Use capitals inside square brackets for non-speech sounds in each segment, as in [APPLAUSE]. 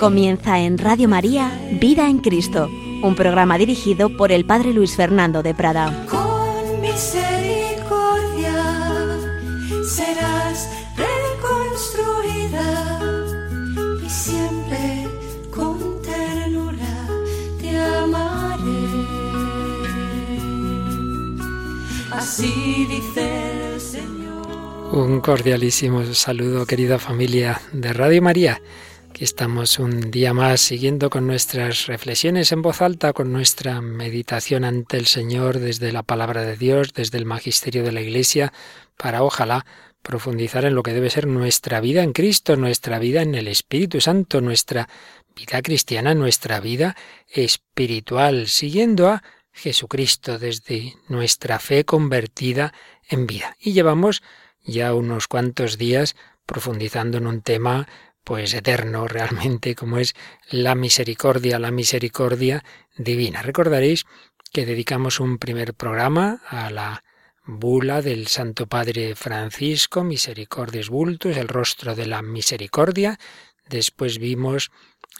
Comienza en Radio María Vida en Cristo, un programa dirigido por el Padre Luis Fernando de Prada. Con misericordia serás reconstruida y siempre con ternura te amaré. Así dice el Señor. Un cordialísimo saludo, querida familia de Radio María. Estamos un día más siguiendo con nuestras reflexiones en voz alta, con nuestra meditación ante el Señor desde la palabra de Dios, desde el magisterio de la Iglesia, para ojalá profundizar en lo que debe ser nuestra vida en Cristo, nuestra vida en el Espíritu Santo, nuestra vida cristiana, nuestra vida espiritual, siguiendo a Jesucristo desde nuestra fe convertida en vida. Y llevamos ya unos cuantos días profundizando en un tema pues eterno realmente como es la misericordia, la misericordia divina. Recordaréis que dedicamos un primer programa a la bula del Santo Padre Francisco, Misericordias Vultus, el rostro de la misericordia. Después vimos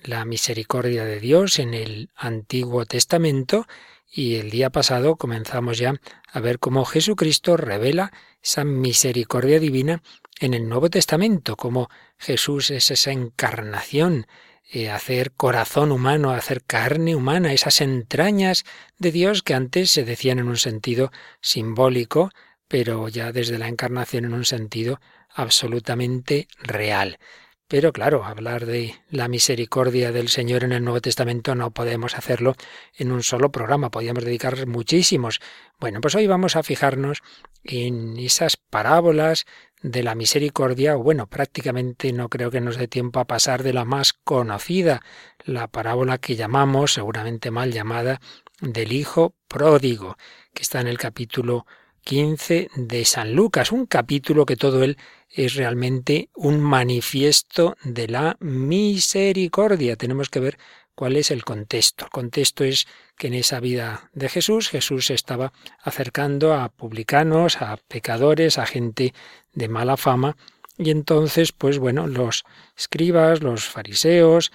la misericordia de Dios en el Antiguo Testamento y el día pasado comenzamos ya a ver cómo Jesucristo revela esa misericordia divina en el Nuevo Testamento, como Jesús es esa encarnación, eh, hacer corazón humano, hacer carne humana, esas entrañas de Dios que antes se decían en un sentido simbólico, pero ya desde la encarnación en un sentido absolutamente real. Pero claro, hablar de la misericordia del Señor en el Nuevo Testamento no podemos hacerlo en un solo programa, podríamos dedicar muchísimos. Bueno, pues hoy vamos a fijarnos en esas parábolas de la misericordia, bueno, prácticamente no creo que nos dé tiempo a pasar de la más conocida, la parábola que llamamos, seguramente mal llamada, del Hijo Pródigo, que está en el capítulo 15 de San Lucas, un capítulo que todo él es realmente un manifiesto de la misericordia. Tenemos que ver cuál es el contexto. El contexto es que en esa vida de Jesús, Jesús estaba acercando a publicanos, a pecadores, a gente de mala fama, y entonces, pues bueno, los escribas, los fariseos,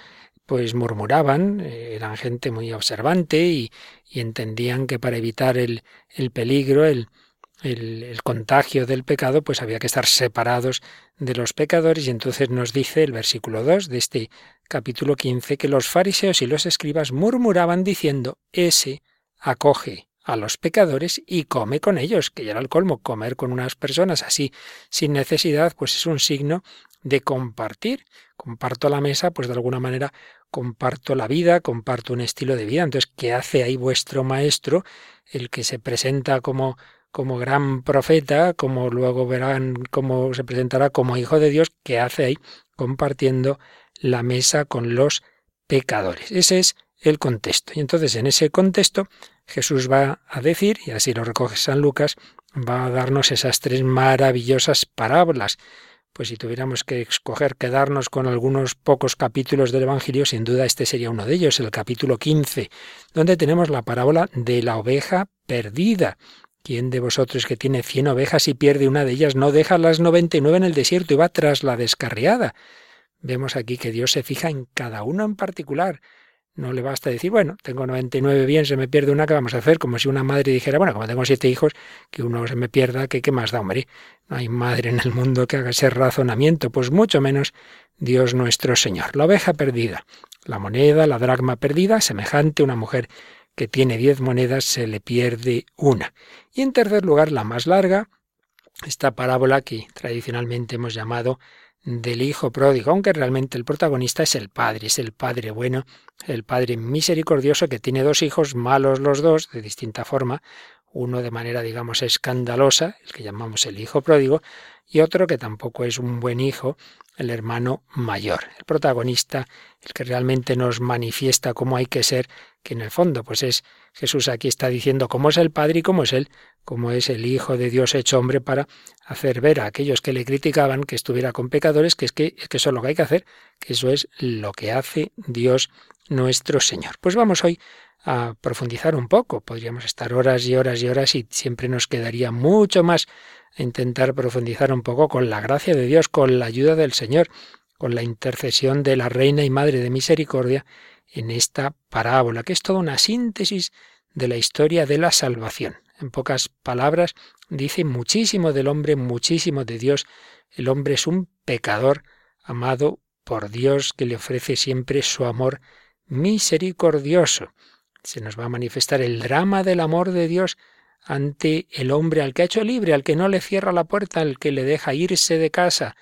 pues murmuraban, eh, eran gente muy observante y, y entendían que para evitar el, el peligro, el, el, contagio del pecado, pues había que estar separados de los pecadores y entonces nos dice el versículo 2 de este capítulo 15 que los fariseos y los escribas murmuraban diciendo, ese acoge a los pecadores y come con ellos, que ya era el colmo, comer con unas personas así sin necesidad, pues es un signo de compartir. Comparto la mesa, pues de alguna manera comparto la vida, comparto un estilo de vida. Entonces, ¿qué hace ahí vuestro maestro, el que se presenta como como gran profeta, como luego verán cómo se presentará como hijo de Dios, ¿qué hace ahí compartiendo la mesa con los pecadores? Ese es el contexto. Y entonces en ese contexto Jesús va a decir, y así lo recoge San Lucas, va a darnos esas tres maravillosas parábolas. Pues si tuviéramos que escoger quedarnos con algunos pocos capítulos del Evangelio, sin duda este sería uno de ellos, el capítulo 15, donde tenemos la parábola de la oveja perdida. ¿Quién de vosotros que tiene cien ovejas y pierde una de ellas no deja las noventa y nueve en el desierto y va tras la descarriada? Vemos aquí que Dios se fija en cada uno en particular. No le basta decir, bueno, tengo 99 bien, se me pierde una, ¿qué vamos a hacer? Como si una madre dijera, bueno, como tengo siete hijos, que uno se me pierda, ¿qué, qué más da, hombre? No hay madre en el mundo que haga ese razonamiento, pues mucho menos Dios nuestro Señor. La oveja perdida, la moneda, la dracma perdida, semejante a una mujer que tiene diez monedas se le pierde una. Y en tercer lugar, la más larga, esta parábola que tradicionalmente hemos llamado del hijo pródigo, aunque realmente el protagonista es el padre, es el padre bueno, el padre misericordioso que tiene dos hijos malos los dos, de distinta forma, uno de manera, digamos, escandalosa, el que llamamos el hijo pródigo, y otro que tampoco es un buen hijo, el hermano mayor. El protagonista, el que realmente nos manifiesta cómo hay que ser, que en el fondo, pues es Jesús aquí está diciendo cómo es el Padre y cómo es Él, cómo es el Hijo de Dios hecho hombre para hacer ver a aquellos que le criticaban que estuviera con pecadores, que es que, es que eso es lo que hay que hacer, que eso es lo que hace Dios nuestro Señor. Pues vamos hoy a profundizar un poco. Podríamos estar horas y horas y horas y siempre nos quedaría mucho más a intentar profundizar un poco con la gracia de Dios, con la ayuda del Señor, con la intercesión de la Reina y Madre de Misericordia en esta parábola, que es toda una síntesis de la historia de la salvación. En pocas palabras, dice muchísimo del hombre, muchísimo de Dios. El hombre es un pecador amado por Dios que le ofrece siempre su amor misericordioso se nos va a manifestar el drama del amor de Dios ante el hombre al que ha hecho libre, al que no le cierra la puerta, al que le deja irse de casa.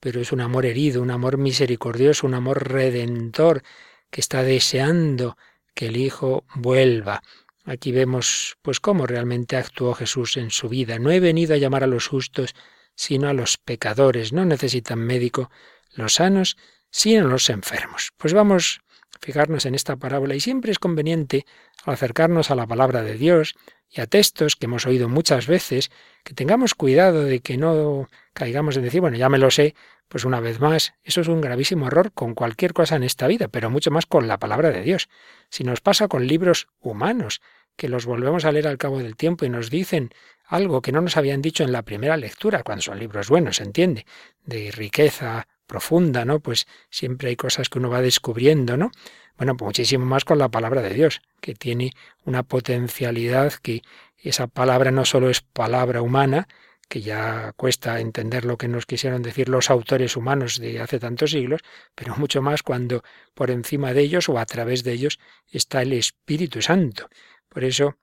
Pero es un amor herido, un amor misericordioso, un amor redentor, que está deseando que el Hijo vuelva. Aquí vemos pues cómo realmente actuó Jesús en su vida. No he venido a llamar a los justos, sino a los pecadores. No necesitan médico los sanos, sino los enfermos. Pues vamos fijarnos en esta parábola y siempre es conveniente acercarnos a la palabra de Dios y a textos que hemos oído muchas veces, que tengamos cuidado de que no caigamos en decir, bueno, ya me lo sé, pues una vez más, eso es un gravísimo error con cualquier cosa en esta vida, pero mucho más con la palabra de Dios. Si nos pasa con libros humanos, que los volvemos a leer al cabo del tiempo y nos dicen algo que no nos habían dicho en la primera lectura, cuando son libros buenos, se entiende, de riqueza profunda, ¿no? Pues siempre hay cosas que uno va descubriendo, ¿no? Bueno, pues muchísimo más con la palabra de Dios, que tiene una potencialidad que esa palabra no solo es palabra humana, que ya cuesta entender lo que nos quisieron decir los autores humanos de hace tantos siglos, pero [LAUGHS] mucho más cuando por encima de ellos o a través de ellos está el Espíritu Santo. Por eso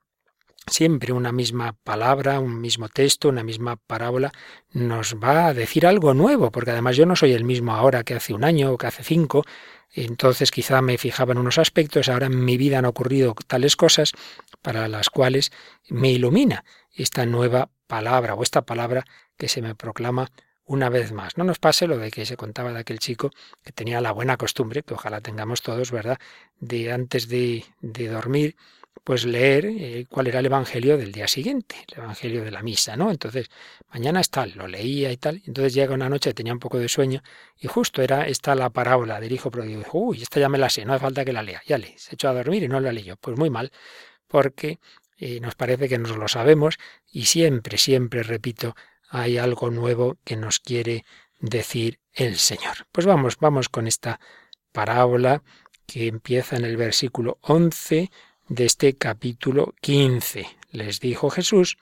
Siempre una misma palabra, un mismo texto, una misma parábola nos va a decir algo nuevo, porque además yo no soy el mismo ahora que hace un año o que hace cinco, entonces quizá me fijaba en unos aspectos, ahora en mi vida han ocurrido tales cosas para las cuales me ilumina esta nueva palabra o esta palabra que se me proclama una vez más. No nos pase lo de que se contaba de aquel chico que tenía la buena costumbre, que ojalá tengamos todos, ¿verdad?, de antes de, de dormir pues leer eh, cuál era el evangelio del día siguiente, el evangelio de la misa, ¿no? Entonces, mañana es tal, lo leía y tal. Entonces llega una noche, tenía un poco de sueño y justo era esta la parábola del hijo pródigo. Uy, esta ya me la sé, no hace falta que la lea. Ya le, se echó a dormir y no la leyó. Pues muy mal, porque eh, nos parece que nos lo sabemos y siempre, siempre, repito, hay algo nuevo que nos quiere decir el Señor. Pues vamos, vamos con esta parábola que empieza en el versículo 11 de este capítulo 15. Les dijo Jesús,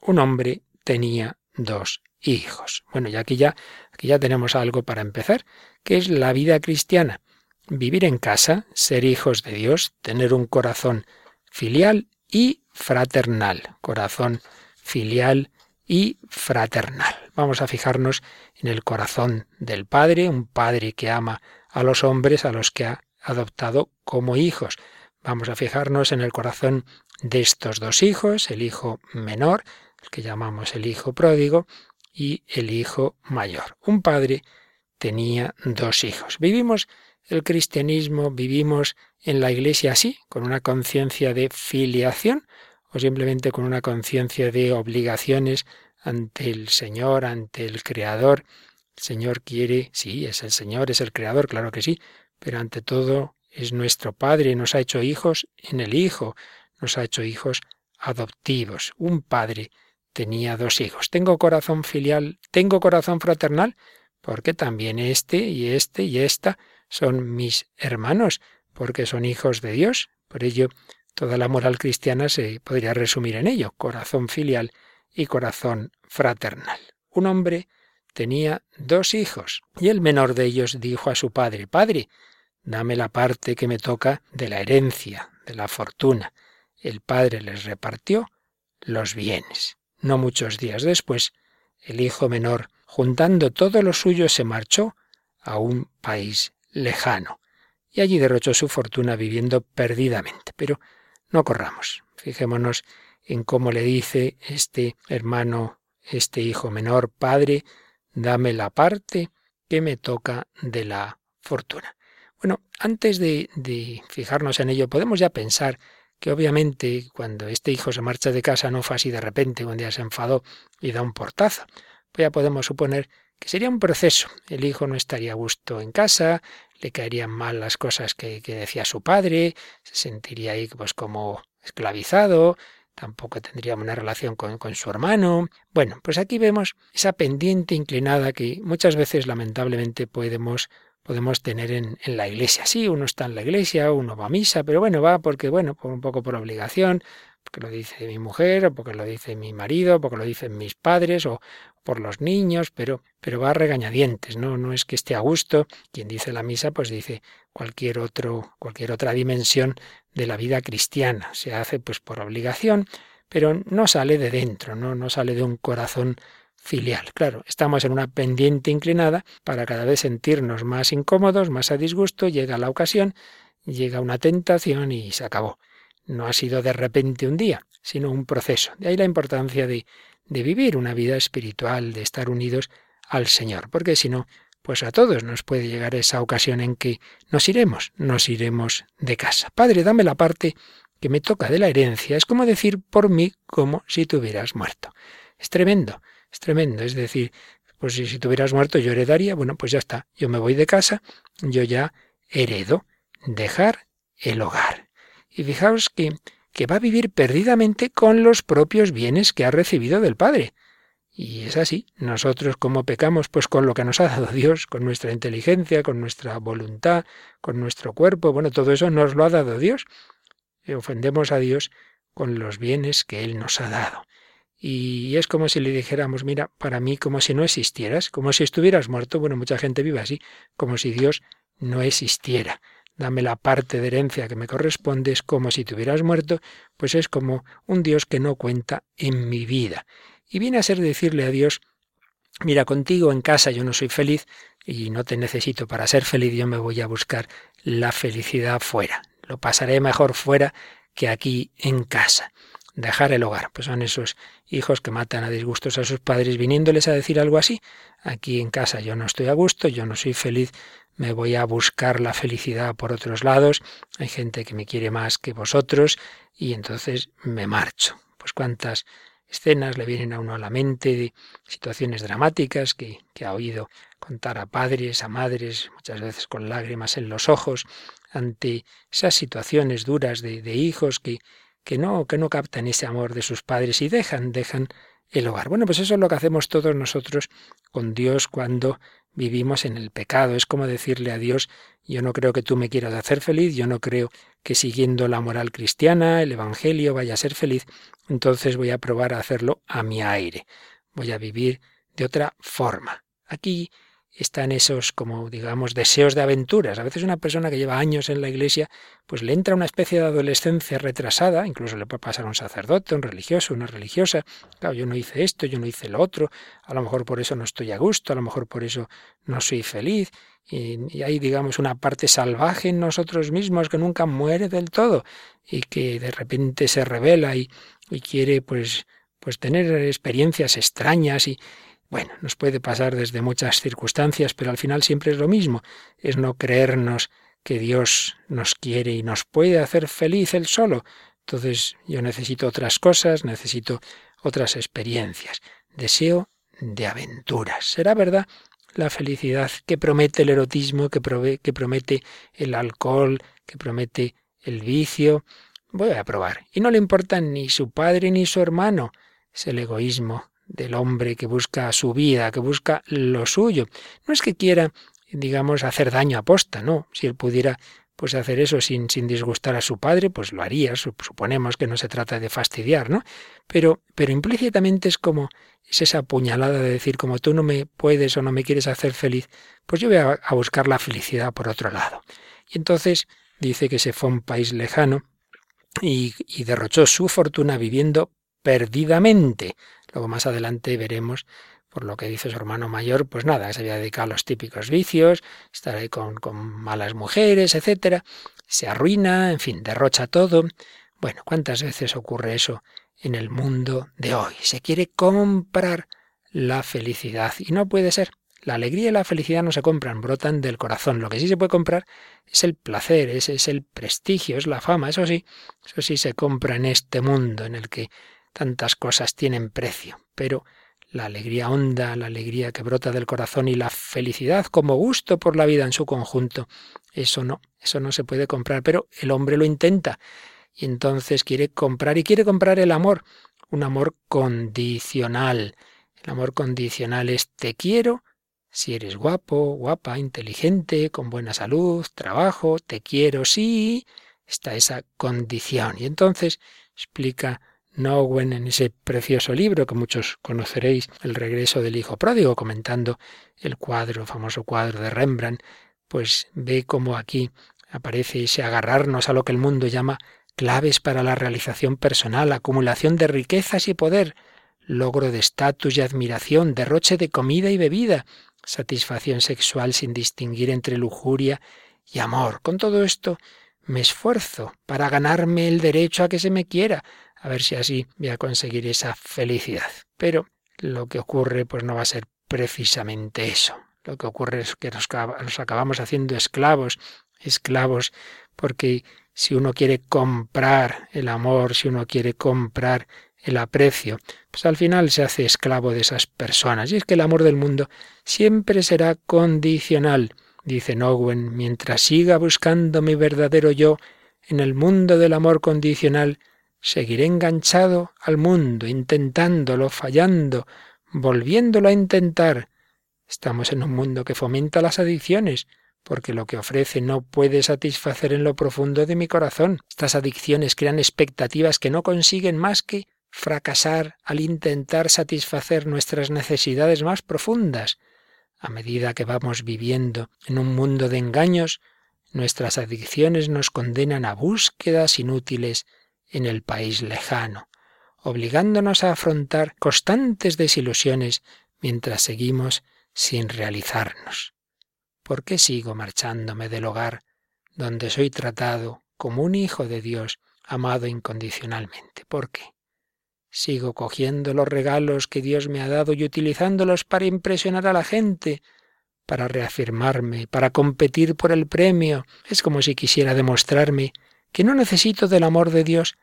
un hombre tenía dos hijos. Bueno, ya aquí ya, aquí ya tenemos algo para empezar, que es la vida cristiana. Vivir en casa, ser hijos de Dios, tener un corazón filial y fraternal. Corazón filial y fraternal. Vamos a fijarnos en el corazón del Padre, un Padre que ama a los hombres a los que ha adoptado como hijos. Vamos a fijarnos en el corazón de estos dos hijos, el hijo menor, el que llamamos el hijo pródigo, y el hijo mayor. Un padre tenía dos hijos. Vivimos el cristianismo, vivimos en la iglesia así, con una conciencia de filiación o simplemente con una conciencia de obligaciones ante el Señor, ante el Creador. El Señor quiere, sí, es el Señor, es el Creador, claro que sí, pero ante todo es nuestro Padre, nos ha hecho hijos en el Hijo, nos ha hecho hijos adoptivos. Un padre tenía dos hijos. Tengo corazón filial, tengo corazón fraternal, porque también este y este y esta son mis hermanos, porque son hijos de Dios. Por ello, toda la moral cristiana se podría resumir en ello, corazón filial y corazón fraternal. Un hombre tenía dos hijos, y el menor de ellos dijo a su padre, Padre, dame la parte que me toca de la herencia, de la fortuna. El padre les repartió los bienes. No muchos días después, el hijo menor, juntando todo lo suyo, se marchó a un país lejano, y allí derrochó su fortuna viviendo perdidamente. Pero no corramos. Fijémonos en cómo le dice este hermano, este hijo menor, Padre, dame la parte que me toca de la fortuna. Bueno, antes de, fijarnos en ello, podemos ya pensar que obviamente cuando este hijo se marcha de casa no fue así de repente, un día se enfadó y da un portazo. Pues ya podemos suponer que sería un proceso. El hijo no estaría a gusto en casa, le caerían mal las cosas que, que decía su padre, se sentiría ahí pues como esclavizado, tampoco tendría una relación con, con, su hermano. Bueno, pues aquí vemos esa pendiente inclinada que muchas veces lamentablemente podemos, podemos tener en, en, la iglesia. Sí, uno está en la iglesia, uno va a misa, pero bueno, va porque, bueno, por un poco por obligación, porque lo dice mi mujer, o porque lo dice mi marido, porque lo dicen mis padres, o por los niños, pero, pero va a regañadientes, ¿no? No es que esté a gusto. Quien dice la misa, pues dice cualquier otro, cualquier otra dimensión de la vida cristiana. Se hace pues por obligación, pero no sale de dentro, no, no sale de un corazón filial. Claro, estamos en una pendiente inclinada para cada vez sentirnos más incómodos, más a disgusto, llega la ocasión, llega una tentación y se acabó. No ha sido de repente un día, sino un proceso. De ahí la importancia de, vivir una vida espiritual, de estar unidos al Señor, porque si no, pues a todos nos puede llegar esa ocasión en que nos iremos, nos iremos de casa. Padre, dame la parte que me toca de la herencia. Es como decir por mí como si tú hubieras muerto. Es tremendo, es tremendo. Es decir, pues si, si tú hubieras muerto yo heredaría, bueno, pues ya está, yo me voy de casa, yo ya heredo, dejar el hogar. Y fijaos que, que va a vivir perdidamente con los propios bienes que ha recibido del Padre. Y es así. Nosotros como pecamos, pues con lo que nos ha dado Dios, con nuestra inteligencia, con nuestra voluntad, con nuestro cuerpo, bueno, todo eso nos lo ha dado Dios. Y ofendemos a Dios con los bienes que Él nos ha dado. Y es como si le dijéramos, mira, para mí como si no existieras, como si estuvieras muerto. Bueno, mucha gente vive así, como si Dios no existiera. Dame la parte de herencia que me corresponde, es como si te hubieras muerto, pues es como un Dios que no cuenta en mi vida. Y viene a ser decirle a Dios, mira, contigo en casa yo no soy feliz y no te necesito para ser feliz, yo me voy a buscar la felicidad fuera. Lo pasaré mejor fuera que aquí en casa. Dejar el hogar, pues son esos hijos que matan a disgustos a sus padres viniéndoles a decir algo así. Aquí en casa yo no estoy a gusto, yo no soy feliz, me voy a buscar la felicidad por otros lados, hay gente que me quiere más que vosotros y entonces me marcho. Pues cuántas escenas le vienen a uno a la mente de situaciones dramáticas que, que, ha oído contar a padres, a madres, muchas veces con lágrimas en los ojos, ante esas situaciones duras de, de hijos que, que, no, que no captan ese amor de sus padres y dejan, dejan el hogar. Bueno, pues eso es lo que hacemos todos nosotros con Dios cuando vivimos en el pecado. Es como decirle a Dios, yo no creo que tú me quieras hacer feliz, yo no creo que siguiendo la moral cristiana, el Evangelio, vaya a ser feliz, entonces voy a probar a hacerlo a mi aire. Voy a vivir de otra forma. Aquí están esos, como digamos, deseos de aventuras. A veces una persona que lleva años en la iglesia, pues le entra una especie de adolescencia retrasada, incluso le puede pasar a un sacerdote, un religioso, una religiosa. Claro, yo no hice esto, yo no hice lo otro, a lo mejor por eso no estoy a gusto, a lo mejor por eso no soy feliz. Y, hay, digamos, una parte salvaje en nosotros mismos que nunca muere del todo y que de repente se revela y, y quiere, pues, pues tener experiencias extrañas y, bueno, nos puede pasar desde muchas circunstancias, pero al final siempre es lo mismo, es no creernos que Dios nos quiere y nos puede hacer feliz él solo. Entonces yo necesito otras cosas, necesito otras experiencias. Deseo de aventuras. ¿Será verdad la felicidad que promete el erotismo, que, promete el alcohol, que promete el vicio? Voy a probar. Y no le importa ni su padre ni su hermano. Es el egoísmo del hombre que busca su vida, que busca lo suyo. No es que quiera, digamos, hacer daño a posta, no. Si él pudiera pues hacer eso sin, sin disgustar a su padre, pues lo haría. Suponemos que no se trata de fastidiar, ¿no? Pero, pero implícitamente es como es esa puñalada de decir, como tú no me puedes o no me quieres hacer feliz, pues yo voy a, buscar la felicidad por otro lado. Y entonces dice que se fue a un país lejano y derrochó su fortuna viviendo perdidamente. Luego más adelante veremos, por lo que dice su hermano mayor, pues nada, se había dedicado a los típicos vicios, estar ahí con, con malas mujeres, etcétera, se arruina, en fin, derrocha todo. Bueno, ¿cuántas veces ocurre eso en el mundo de hoy? Se quiere comprar la felicidad y no puede ser. La alegría y la felicidad no se compran, brotan del corazón. Lo que sí se puede comprar es el placer, ese es el prestigio, es la fama, eso sí, eso sí se compra en este mundo en el que tantas cosas tienen precio, pero la alegría honda, la alegría que brota del corazón y la felicidad como gusto por la vida en su conjunto. Eso no, eso no se puede comprar, pero el hombre lo intenta y entonces quiere comprar y quiere comprar el amor, un amor condicional. El amor condicional es te quiero si eres guapo, guapa, inteligente, con buena salud, trabajo, te quiero sí, está esa condición. Y entonces explica Nowen en ese precioso libro que muchos conoceréis, El regreso del hijo pródigo, comentando el cuadro, famoso cuadro de Rembrandt, pues ve cómo aquí aparece ese agarrarnos a lo que el mundo llama claves para la realización personal, acumulación de riquezas y poder, logro de estatus y admiración, derroche de comida y bebida, satisfacción sexual sin distinguir entre lujuria y amor. Con todo esto me esfuerzo para ganarme el derecho a que se me quiera, a ver si así voy a conseguir esa felicidad. Pero lo que ocurre pues no va a ser precisamente eso. Lo que ocurre es que nos, acabamos haciendo esclavos, esclavos, porque si uno quiere comprar el amor, si uno quiere comprar el aprecio, pues al final se hace esclavo de esas personas. Y es que el amor del mundo siempre será condicional, dice Nowen, mientras siga buscando mi verdadero yo en el mundo del amor condicional, Seguiré enganchado al mundo, intentándolo, fallando, volviéndolo a intentar. Estamos en un mundo que fomenta las adicciones, porque lo que ofrece no puede satisfacer en lo profundo de mi corazón. Estas adicciones crean expectativas que no consiguen más que fracasar al intentar satisfacer nuestras necesidades más profundas. A medida que vamos viviendo en un mundo de engaños, nuestras adicciones nos condenan a búsquedas inútiles en el país lejano, obligándonos a afrontar constantes desilusiones mientras seguimos sin realizarnos. ¿Por qué sigo marchándome del hogar donde soy tratado como un hijo de Dios amado incondicionalmente? ¿Por qué? Sigo cogiendo los regalos que Dios me ha dado y utilizándolos para impresionar a la gente, para reafirmarme, para competir por el premio. Es como si quisiera demostrarme que no necesito del amor de Dios,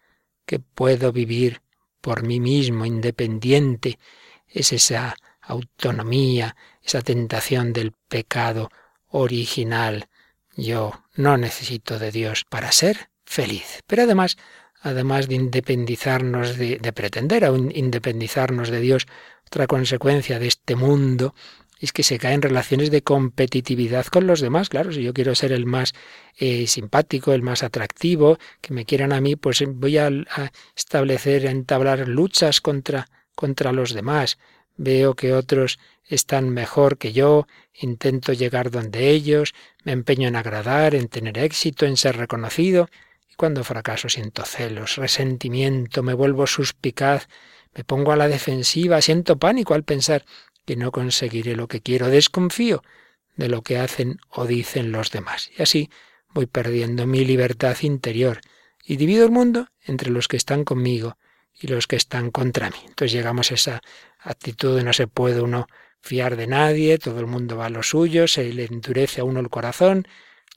que puedo vivir por mí mismo, independiente. Es esa autonomía, esa tentación del pecado original. Yo no necesito de Dios para ser feliz. Pero además, además de independizarnos, de, de pretender aún independizarnos de Dios, otra consecuencia de este mundo es que se caen relaciones de competitividad con los demás. Claro, si yo quiero ser el más eh, simpático, el más atractivo, que me quieran a mí, pues voy a, a establecer, a entablar luchas contra, contra los demás. Veo que otros están mejor que yo, intento llegar donde ellos, me empeño en agradar, en tener éxito, en ser reconocido, y cuando fracaso siento celos, resentimiento, me vuelvo suspicaz, me pongo a la defensiva, siento pánico al pensar que no conseguiré lo que quiero, desconfío de lo que hacen o dicen los demás. Y así voy perdiendo mi libertad interior y divido el mundo entre los que están conmigo y los que están contra mí. Entonces llegamos a esa actitud de no se puede uno fiar de nadie, todo el mundo va a lo suyo, se le endurece a uno el corazón,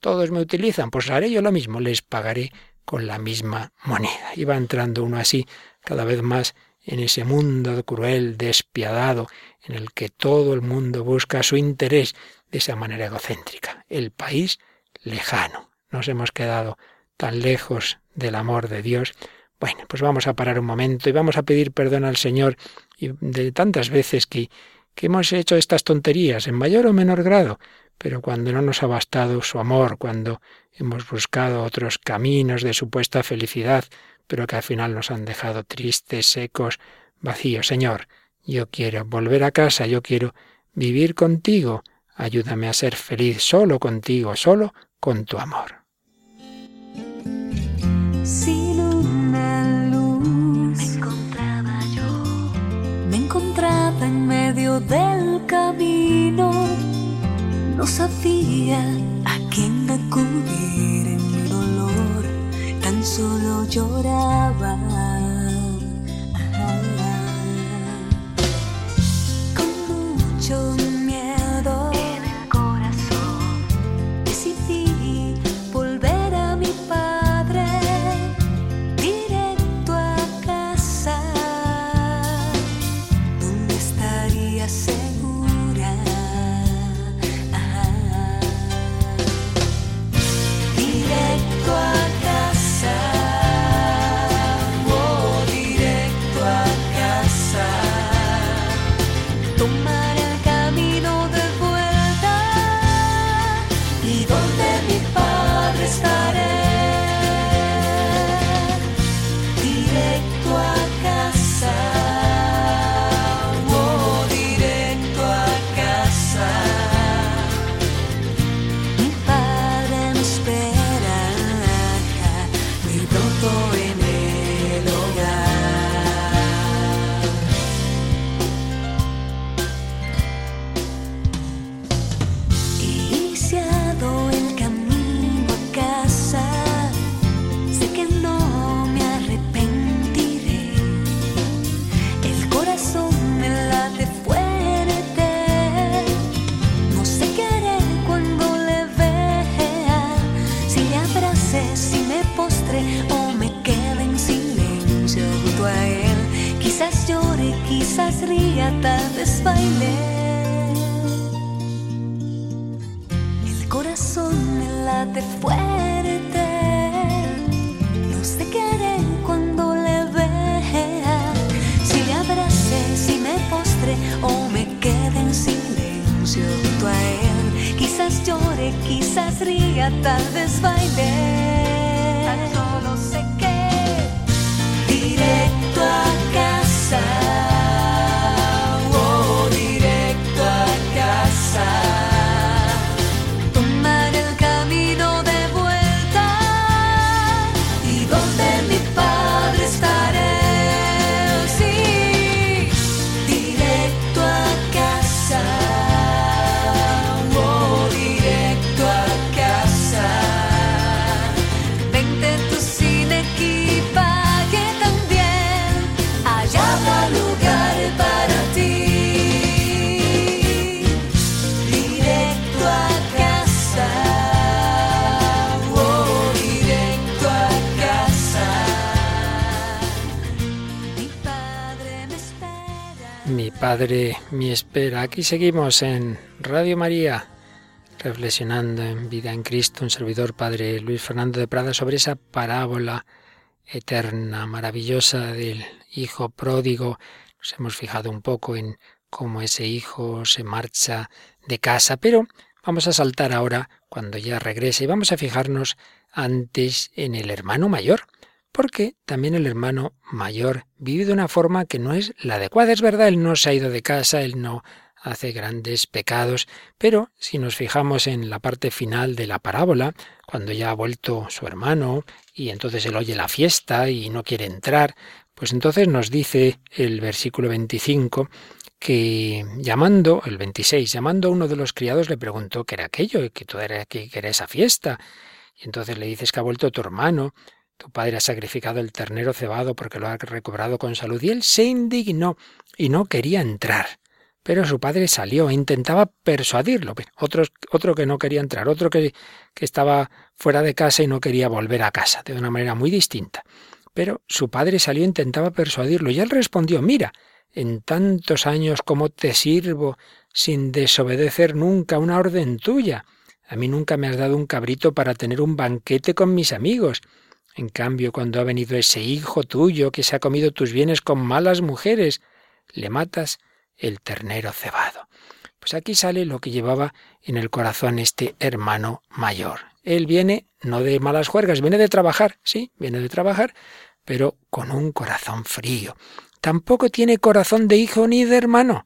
todos me utilizan, pues haré yo lo mismo, les pagaré con la misma moneda. Y va entrando uno así cada vez más en ese mundo cruel, despiadado, en el que todo el mundo busca su interés de esa manera egocéntrica. El país lejano. Nos hemos quedado tan lejos del amor de Dios. Bueno, pues vamos a parar un momento y vamos a pedir perdón al Señor de tantas veces que, que hemos hecho estas tonterías, en mayor o menor grado, pero cuando no nos ha bastado su amor, cuando hemos buscado otros caminos de supuesta felicidad, pero que al final nos han dejado tristes, secos, vacíos. Señor, yo quiero volver a casa, yo quiero vivir contigo. Ayúdame a ser feliz solo contigo, solo con tu amor. Sin una luz me encontraba yo, me encontraba en medio del camino, no sabía a quién acudir solo lloraba. estar Padre, mi espera. Aquí seguimos en Radio María, reflexionando en Vida en Cristo, un servidor Padre Luis Fernando de Prada, sobre esa parábola eterna, maravillosa del Hijo pródigo. Nos hemos fijado un poco en cómo ese hijo se marcha de casa, pero vamos a saltar ahora cuando ya regrese y vamos a fijarnos antes en el hermano mayor porque también el hermano mayor vive de una forma que no es la adecuada. Es verdad, él no se ha ido de casa, él no hace grandes pecados, pero si nos fijamos en la parte final de la parábola, cuando ya ha vuelto su hermano y entonces él oye la fiesta y no quiere entrar, pues entonces nos dice el versículo 25 que llamando, el 26, llamando a uno de los criados le preguntó qué era aquello, que todo era, que era esa fiesta. Y entonces le dices que ha vuelto tu hermano tu padre ha sacrificado el ternero cebado porque lo ha recobrado con salud. Y él se indignó y no quería entrar. Pero su padre salió e intentaba persuadirlo. Otro, que no quería entrar, otro que, que estaba fuera de casa y no quería volver a casa, de una manera muy distinta. Pero su padre salió e intentaba persuadirlo y él respondió, mira, en tantos años como te sirvo sin desobedecer nunca una orden tuya. A mí nunca me has dado un cabrito para tener un banquete con mis amigos. En cambio, cuando ha venido ese hijo tuyo que se ha comido tus bienes con malas mujeres, le matas el ternero cebado. Pues aquí sale lo que llevaba en el corazón este hermano mayor. Él viene no de malas juergas, viene de trabajar, sí, viene de trabajar, pero con un corazón frío. Tampoco tiene corazón de hijo ni de hermano.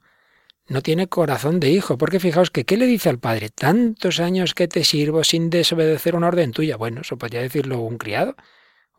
No tiene corazón de hijo, porque fijaos que ¿qué le dice al padre? Tantos años que te sirvo sin desobedecer una orden tuya. Bueno, eso podría decirlo un criado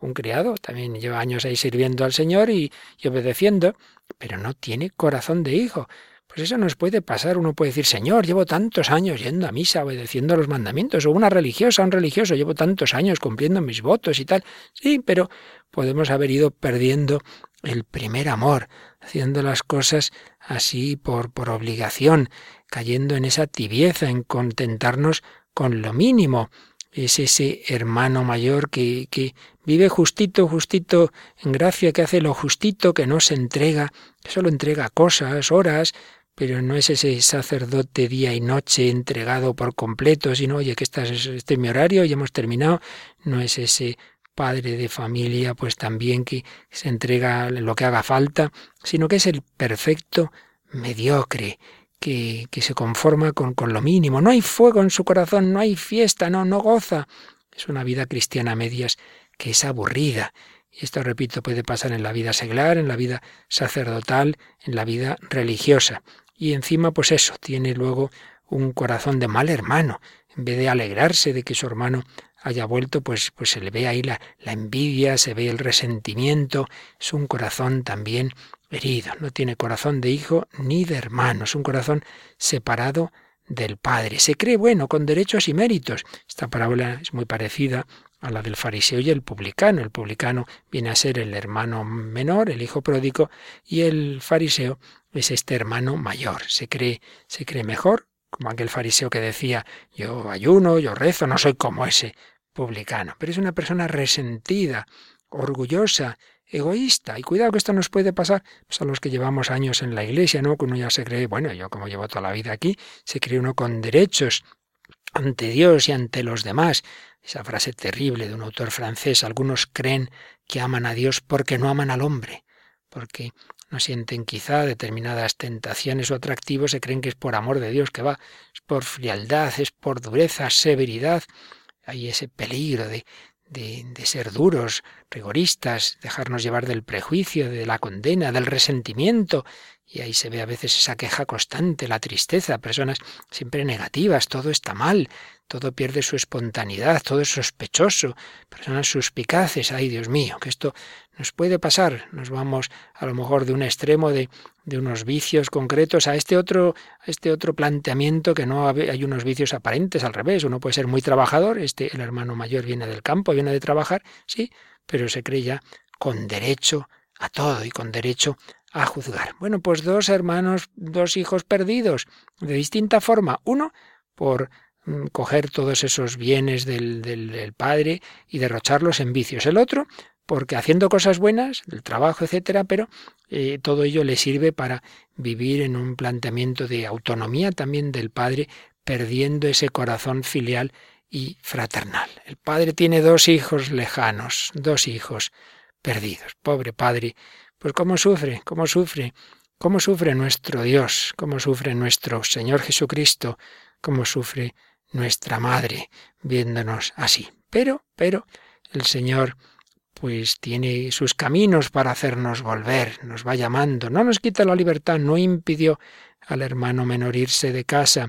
un criado, también lleva años ahí sirviendo al Señor y, obedeciendo, pero no tiene corazón de hijo. Pues eso nos puede pasar. Uno puede decir, Señor, llevo tantos años yendo a misa, obedeciendo a los mandamientos, o una religiosa, un religioso, llevo tantos años cumpliendo mis votos y tal. Sí, pero podemos haber ido perdiendo el primer amor, haciendo las cosas así por, por obligación, cayendo en esa tibieza, en contentarnos con lo mínimo es ese hermano mayor que, vive justito, justito en gracia, que hace lo justito, que no se entrega, que solo entrega cosas, horas, pero no es ese sacerdote día y noche entregado por completo, sino, oye, que este es mi horario, y hemos terminado, no es ese padre de familia, pues también que se entrega lo que haga falta, sino que es el perfecto mediocre, que, se conforma con, con, lo mínimo. No hay fuego en su corazón, no hay fiesta, no, no goza. Es una vida cristiana a medias que es aburrida. Y esto, repito, puede pasar en la vida seglar, en la vida sacerdotal, en la vida religiosa. Y encima, pues eso, tiene luego un corazón de mal hermano. En vez de alegrarse de que su hermano haya vuelto, pues, pues se le ve ahí la, la envidia, se ve el resentimiento. Es un corazón también herido, no tiene corazón de hijo ni de hermano, es un corazón separado del Padre. Se cree bueno, con derechos y méritos. Esta parábola es muy parecida a la del fariseo y el publicano. El publicano viene a ser el hermano menor, el hijo pródigo, y el fariseo es este hermano mayor. Se cree, se cree mejor, como aquel fariseo que decía, yo ayuno, yo rezo, no soy como ese publicano. Pero es una persona resentida, orgullosa, egoísta. Y cuidado que esto nos puede pasar pues, a los que llevamos años en la iglesia, ¿no? Que uno ya se cree, bueno, yo como llevo toda la vida aquí, se cree uno con derechos ante Dios y ante los demás. Esa frase terrible de un autor francés, algunos creen que aman a Dios porque no aman al hombre, porque no sienten quizá determinadas tentaciones o atractivos, se creen que es por amor de Dios que va, es por frialdad, es por dureza, severidad. Hay ese peligro de, de, ser duros, rigoristas, dejarnos llevar del prejuicio, de la condena, del resentimiento. Y ahí se ve a veces esa queja constante, la tristeza, personas siempre negativas, todo está mal, todo pierde su espontaneidad, todo es sospechoso, personas suspicaces, ay Dios mío, que esto nos puede pasar, nos vamos a lo mejor de un extremo de, de unos vicios concretos a este otro, a este otro planteamiento que no hay unos vicios aparentes, al revés, uno puede ser muy trabajador, este el hermano mayor viene del campo, viene de trabajar, sí, pero se cree ya con derecho a todo y con derecho a juzgar. Bueno, pues dos hermanos, dos hijos perdidos, de distinta forma. Uno por coger todos esos bienes del, del, padre y derrocharlos en vicios. El otro, porque haciendo cosas buenas, del trabajo, etcétera, pero eh, todo ello le sirve para vivir en un planteamiento de autonomía también del padre, perdiendo ese corazón filial y fraternal. El padre tiene dos hijos lejanos, dos hijos perdidos. Pobre padre, pues cómo sufre, cómo sufre, cómo sufre nuestro Dios, cómo sufre nuestro Señor Jesucristo, cómo sufre nuestra madre viéndonos así. Pero, pero, el Señor pues tiene sus caminos para hacernos volver, nos va llamando, no nos quita la libertad, no impidió al hermano menor irse de casa,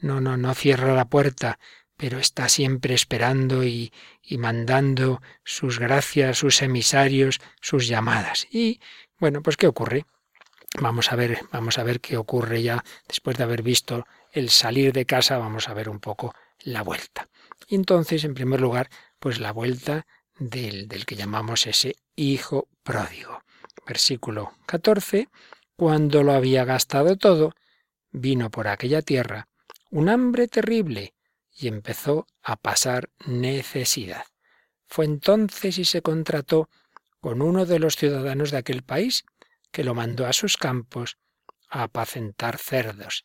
no, no, no cierra la puerta, pero está siempre esperando y, y mandando sus gracias, sus emisarios, sus llamadas. Y bueno, pues ¿qué ocurre? Vamos a ver, vamos a ver qué ocurre ya después de haber visto el salir de casa, vamos a ver un poco la vuelta. Y entonces, en primer lugar, pues la vuelta del, del que llamamos ese hijo pródigo. Versículo 14. Cuando lo había gastado todo, vino por aquella tierra un hambre terrible y empezó a pasar necesidad. Fue entonces y se contrató con uno de los ciudadanos de aquel país, que lo mandó a sus campos a apacentar cerdos.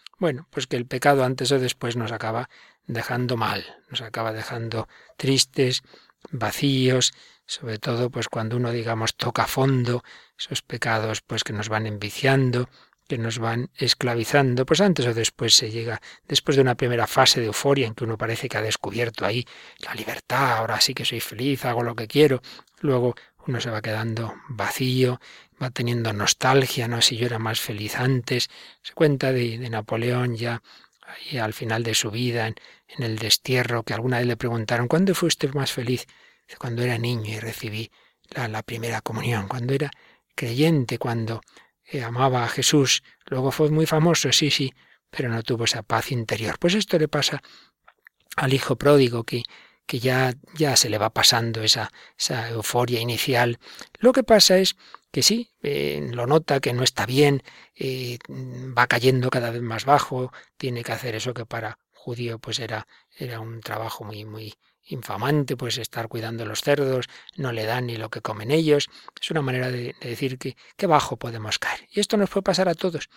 Bueno, pues que el pecado antes o después nos acaba dejando mal, nos acaba dejando tristes, vacíos, sobre todo pues cuando uno digamos toca fondo, esos pecados pues que nos van enviciando, que nos van esclavizando, pues antes o después se llega, después de una primera fase de euforia en que uno parece que ha descubierto ahí la libertad, ahora sí que soy feliz, hago lo que quiero, luego uno se va quedando vacío, va teniendo nostalgia, ¿no? Si yo era más feliz antes. Se cuenta de, Napoleón ya ahí al final de su vida, en, el destierro, que alguna vez le preguntaron, ¿cuándo fue usted más feliz? Cuando era niño y recibí la, primera comunión, cuando era creyente, cuando eh, amaba a Jesús. Luego fue muy famoso, sí, sí, pero no tuvo esa paz interior. Pues esto le pasa al hijo pródigo que que ya, ya se le va pasando esa, esa euforia inicial. Lo que pasa es que sí, eh, lo nota que no está bien, eh, va cayendo cada vez más bajo, tiene que hacer eso que para judío pues era, era un trabajo muy, muy infamante, pues estar cuidando los cerdos, no le dan ni lo que comen ellos. Es una manera de, decir que, qué bajo podemos caer. Y esto nos puede pasar a todos.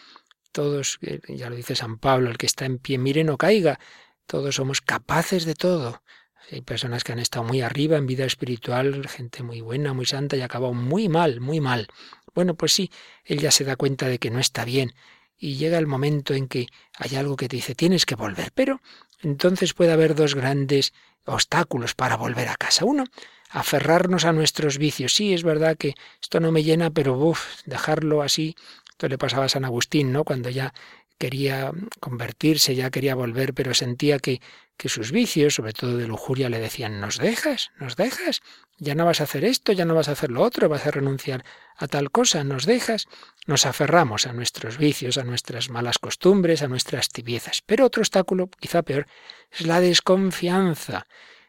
Todos, eh, ya lo dice San Pablo, el que está en pie, mire, no caiga. Todos somos capaces de todo. Hay personas que han estado muy arriba en vida espiritual, gente muy buena, muy santa y ha acabado muy mal, muy mal. Bueno, pues sí, él ya se da cuenta de que no está bien y llega el momento en que hay algo que te dice tienes que volver, pero entonces puede haber dos grandes obstáculos para volver a casa. Uno, aferrarnos a nuestros vicios. Sí, es verdad que esto no me llena, pero uff, dejarlo así. Esto le pasaba a San Agustín, ¿no? Cuando ya quería convertirse, ya quería volver, pero sentía que, que sus vicios, sobre todo de lujuria, le decían, nos dejas, nos dejas, ya no vas a hacer esto, ya no vas a hacer lo otro, vas a renunciar a tal cosa, nos dejas. Nos aferramos a nuestros vicios, a nuestras malas costumbres, a nuestras tibiezas. Pero otro obstáculo, quizá peor, es la desconfianza.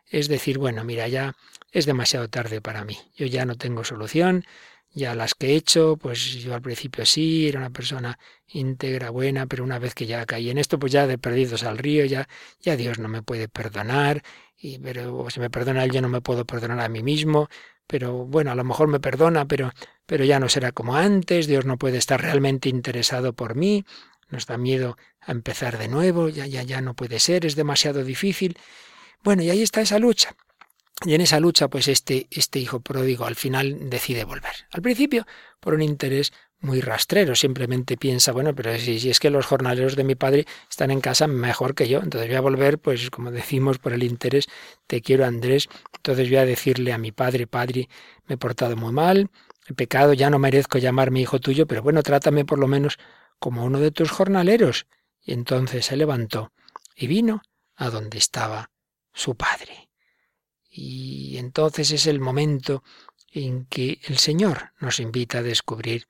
Es decir, bueno, mira, ya es demasiado tarde para mí, yo ya no tengo solución, ya las que he hecho, pues yo al principio sí, era una persona íntegra, buena, pero una vez que ya caí en esto, pues ya de perdidos al río, ya, ya Dios no me puede perdonar, y pero si me perdona él, yo no me puedo perdonar a mí mismo, pero bueno, a lo mejor me perdona, pero, pero ya no será como antes, Dios no puede estar realmente interesado por mí, nos da miedo a empezar de nuevo, ya, ya, ya no puede ser, es demasiado difícil. Bueno, y ahí está esa lucha. Y en esa lucha, pues este, este hijo pródigo al final decide volver. Al principio, por un interés muy rastrero, simplemente piensa, bueno, pero si, si, es que los jornaleros de mi padre están en casa mejor que yo, entonces voy a volver, pues como decimos, por el interés, te quiero Andrés, entonces voy a decirle a mi padre, padre, me he portado muy mal, he pecado, ya no merezco llamarme hijo tuyo, pero bueno, trátame por lo menos como uno de tus jornaleros. Y entonces se levantó y vino a donde estaba su padre. Y entonces es el momento en que el Señor nos invita a descubrir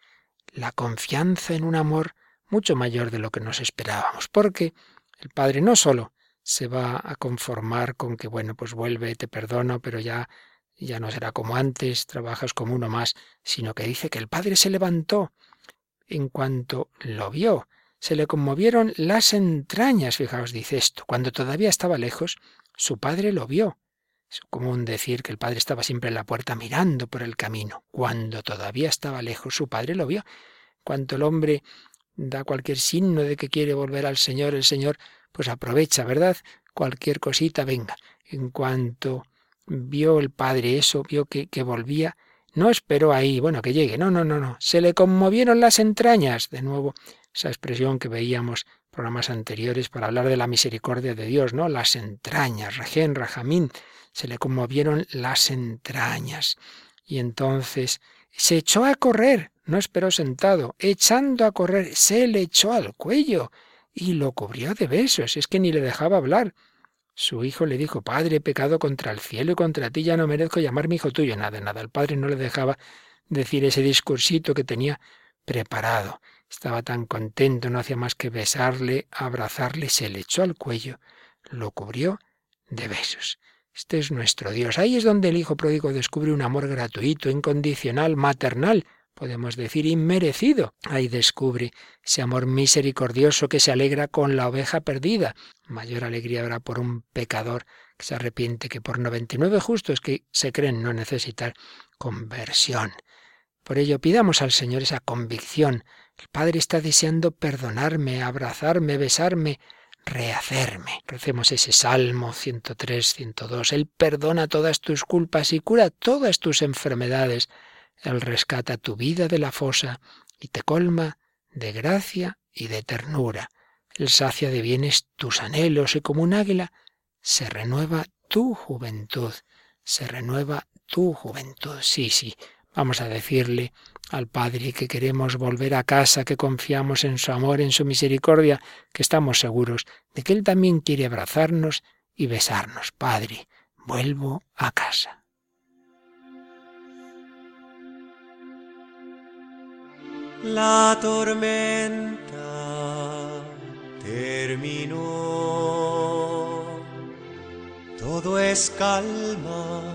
la confianza en un amor mucho mayor de lo que nos esperábamos, porque el Padre no solo se va a conformar con que, bueno, pues vuelve, te perdono, pero ya, ya no será como antes, trabajas como uno más, sino que dice que el Padre se levantó en cuanto lo vio. Se le conmovieron las entrañas, fijaos, dice esto. Cuando todavía estaba lejos, su Padre lo vio es común decir que el padre estaba siempre en la puerta mirando por el camino. Cuando todavía estaba lejos, su padre lo vio. Cuando el hombre da cualquier signo de que quiere volver al Señor, el Señor pues aprovecha, ¿verdad? Cualquier cosita, venga. En cuanto vio el padre eso, vio que, que volvía, no esperó ahí, bueno, que llegue, no, no, no, no, se le conmovieron las entrañas, de nuevo, esa expresión que veíamos en programas anteriores para hablar de la misericordia de Dios, ¿no? Las entrañas, Rajen, Rajamín, se le conmovieron las entrañas. Y entonces se echó a correr, no esperó sentado, echando a correr, se le echó al cuello y lo cubrió de besos, es que ni le dejaba hablar. Su hijo le dijo, Padre, he pecado contra el cielo y contra ti, ya no merezco llamarme hijo tuyo. Nada, nada, el padre no le dejaba decir ese discursito que tenía preparado. Estaba tan contento, no hacía más que besarle, abrazarle, se le echó al cuello, lo cubrió de besos. Este es nuestro Dios. Ahí es donde el Hijo Pródigo descubre un amor gratuito, incondicional, maternal, podemos decir inmerecido. Ahí descubre ese amor misericordioso que se alegra con la oveja perdida. Mayor alegría habrá por un pecador que se arrepiente que por 99 justos que se creen no necesitar conversión. Por ello pidamos al Señor esa convicción. El Padre está deseando perdonarme, abrazarme, besarme, rehacerme. Recemos ese Salmo 103, 102. Él perdona todas tus culpas y cura todas tus enfermedades. Él rescata tu vida de la fosa y te colma de gracia y de ternura. Él sacia de bienes tus anhelos y como un águila se renueva tu juventud. Se renueva tu juventud. Sí, sí. Vamos a decirle al Padre que queremos volver a casa, que confiamos en su amor, en su misericordia, que estamos seguros de que Él también quiere abrazarnos y besarnos. Padre, vuelvo a casa. La tormenta terminó, todo es calma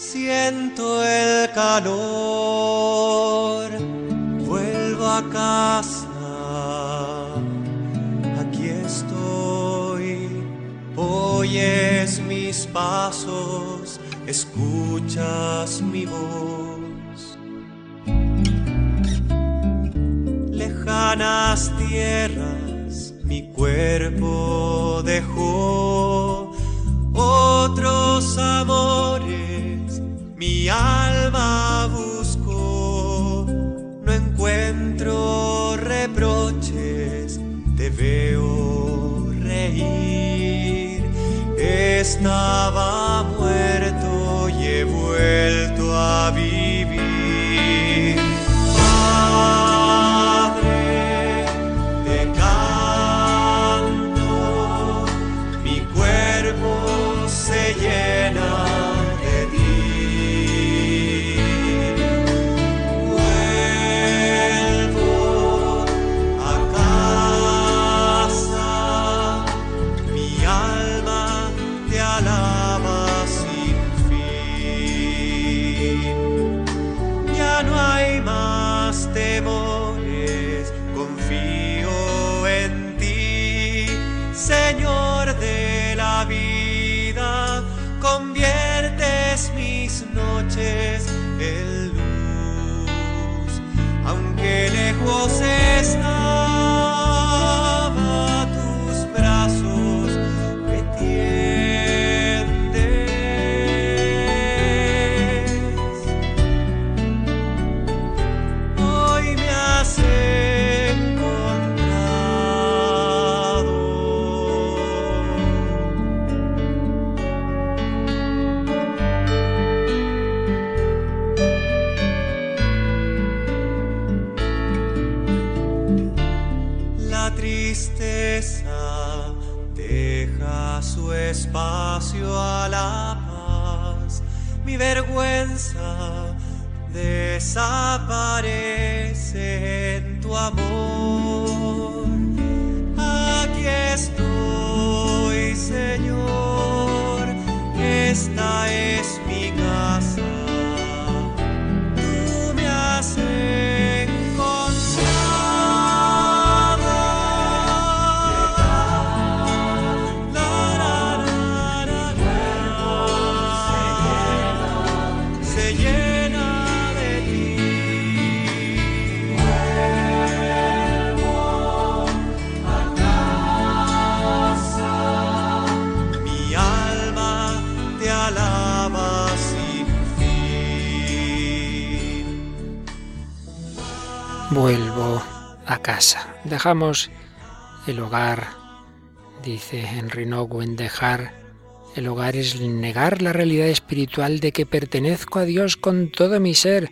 siento el calor, vuelvo a casa, aquí estoy, oyes mis pasos, escuchas mi voz. Lejanas tierras, mi cuerpo dejó otros amores mi alma busco, no encuentro reproches, te veo reír. Estaba Esta Dejamos el hogar, dice Henry Nowen, dejar el hogar es negar la realidad espiritual de que pertenezco a Dios con todo mi ser,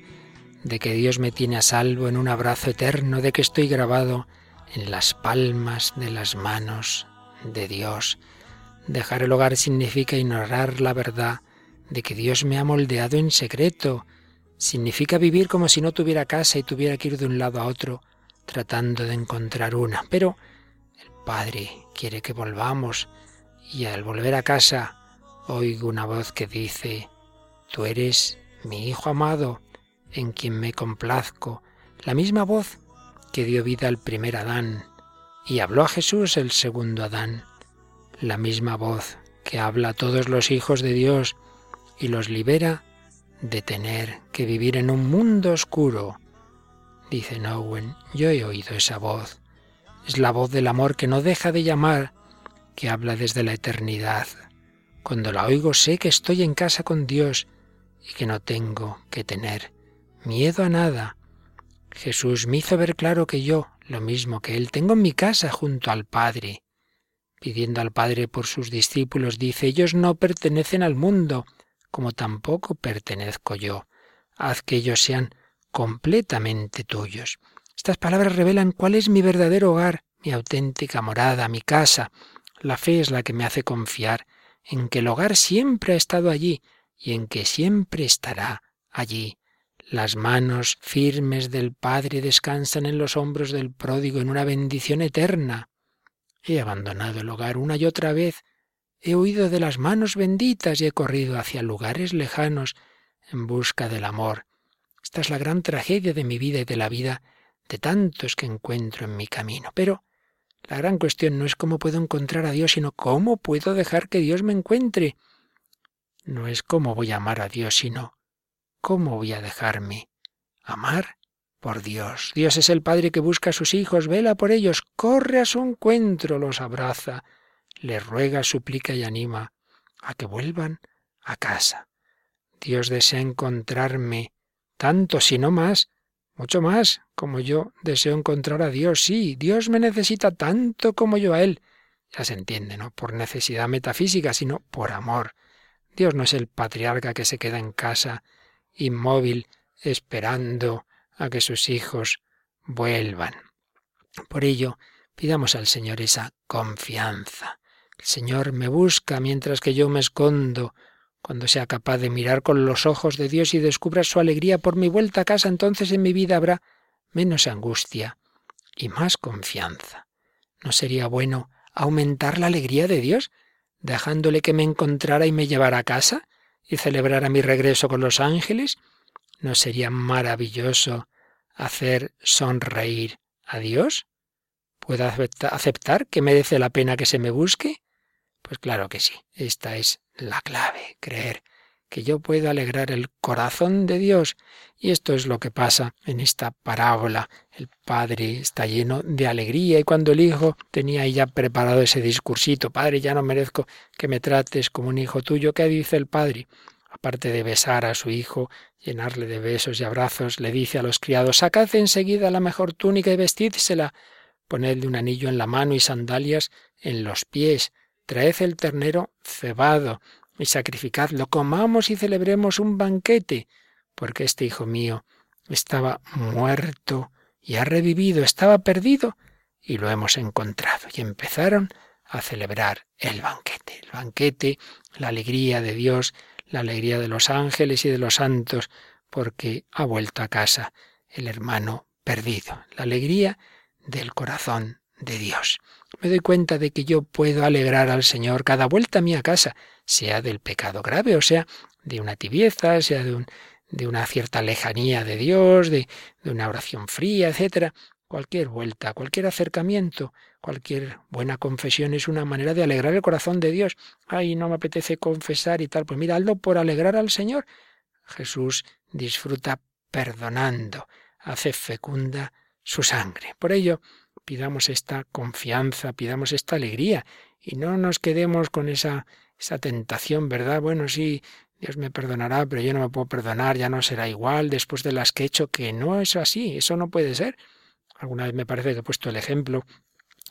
de que Dios me tiene a salvo en un abrazo eterno, de que estoy grabado en las palmas de las manos de Dios. Dejar el hogar significa ignorar la verdad de que Dios me ha moldeado en secreto, Significa vivir como si no tuviera casa y tuviera que ir de un lado a otro tratando de encontrar una. Pero el Padre quiere que volvamos y al volver a casa oigo una voz que dice, Tú eres mi Hijo amado, en quien me complazco. La misma voz que dio vida al primer Adán y habló a Jesús el segundo Adán. La misma voz que habla a todos los hijos de Dios y los libera de tener que vivir en un mundo oscuro. Dice Nowen, yo he oído esa voz. Es la voz del amor que no deja de llamar, que habla desde la eternidad. Cuando la oigo sé que estoy en casa con Dios y que no tengo que tener miedo a nada. Jesús me hizo ver claro que yo, lo mismo que Él, tengo en mi casa junto al Padre. Pidiendo al Padre por sus discípulos, dice, ellos no pertenecen al mundo, como tampoco pertenezco yo. Haz que ellos sean completamente tuyos. Estas palabras revelan cuál es mi verdadero hogar, mi auténtica morada, mi casa. La fe es la que me hace confiar en que el hogar siempre ha estado allí y en que siempre estará allí. Las manos firmes del Padre descansan en los hombros del pródigo en una bendición eterna. He abandonado el hogar una y otra vez, he huido de las manos benditas y he corrido hacia lugares lejanos en busca del amor. Esta es la gran tragedia de mi vida y de la vida de tantos que encuentro en mi camino. Pero la gran cuestión no es cómo puedo encontrar a Dios, sino cómo puedo dejar que Dios me encuentre. No es cómo voy a amar a Dios, sino cómo voy a dejarme amar por Dios. Dios es el Padre que busca a sus hijos, vela por ellos, corre a su encuentro, los abraza, les ruega, suplica y anima a que vuelvan a casa. Dios desea encontrarme tanto, si no más, mucho más, como yo deseo encontrar a Dios. Sí, Dios me necesita tanto como yo a Él. Ya se entiende, no por necesidad metafísica, sino por amor. Dios no es el patriarca que se queda en casa, inmóvil, esperando a que sus hijos vuelvan. Por ello, pidamos al Señor esa confianza. El Señor me busca mientras que yo me escondo. Cuando sea capaz de mirar con los ojos de Dios y descubra su alegría por mi vuelta a casa, entonces en mi vida habrá menos angustia y más confianza. ¿No sería bueno aumentar la alegría de Dios, dejándole que me encontrara y me llevara a casa y celebrara mi regreso con los ángeles? ¿No sería maravilloso hacer sonreír a Dios? ¿Puedo aceptar que merece la pena que se me busque? Pues claro que sí, esta es la clave, creer que yo puedo alegrar el corazón de Dios. Y esto es lo que pasa en esta parábola. El padre está lleno de alegría y cuando el hijo tenía ya preparado ese discursito, Padre, ya no merezco que me trates como un hijo tuyo, ¿qué dice el padre? Aparte de besar a su hijo, llenarle de besos y abrazos, le dice a los criados, sacad enseguida la mejor túnica y vestídsela, ponedle un anillo en la mano y sandalias en los pies, traed el ternero cebado, y sacrificadlo, comamos y celebremos un banquete, porque este hijo mío estaba muerto y ha revivido, estaba perdido y lo hemos encontrado. Y empezaron a celebrar el banquete, el banquete, la alegría de Dios, la alegría de los ángeles y de los santos, porque ha vuelto a casa el hermano perdido, la alegría del corazón de Dios. Me doy cuenta de que yo puedo alegrar al Señor cada vuelta a mi casa, sea del pecado grave, o sea, de una tibieza, sea de, un, de una cierta lejanía de Dios, de, de una oración fría, etcétera. Cualquier vuelta, cualquier acercamiento, cualquier buena confesión es una manera de alegrar el corazón de Dios. Ay, no me apetece confesar y tal. Pues mira, hazlo por alegrar al Señor. Jesús disfruta perdonando, hace fecunda su sangre. Por ello, pidamos esta confianza, pidamos esta alegría y no nos quedemos con esa, esa tentación, ¿verdad? Bueno, sí, Dios me perdonará, pero yo no me puedo perdonar, ya no será igual después de las que he hecho, que no es así, eso no puede ser. Alguna vez me parece que he puesto el ejemplo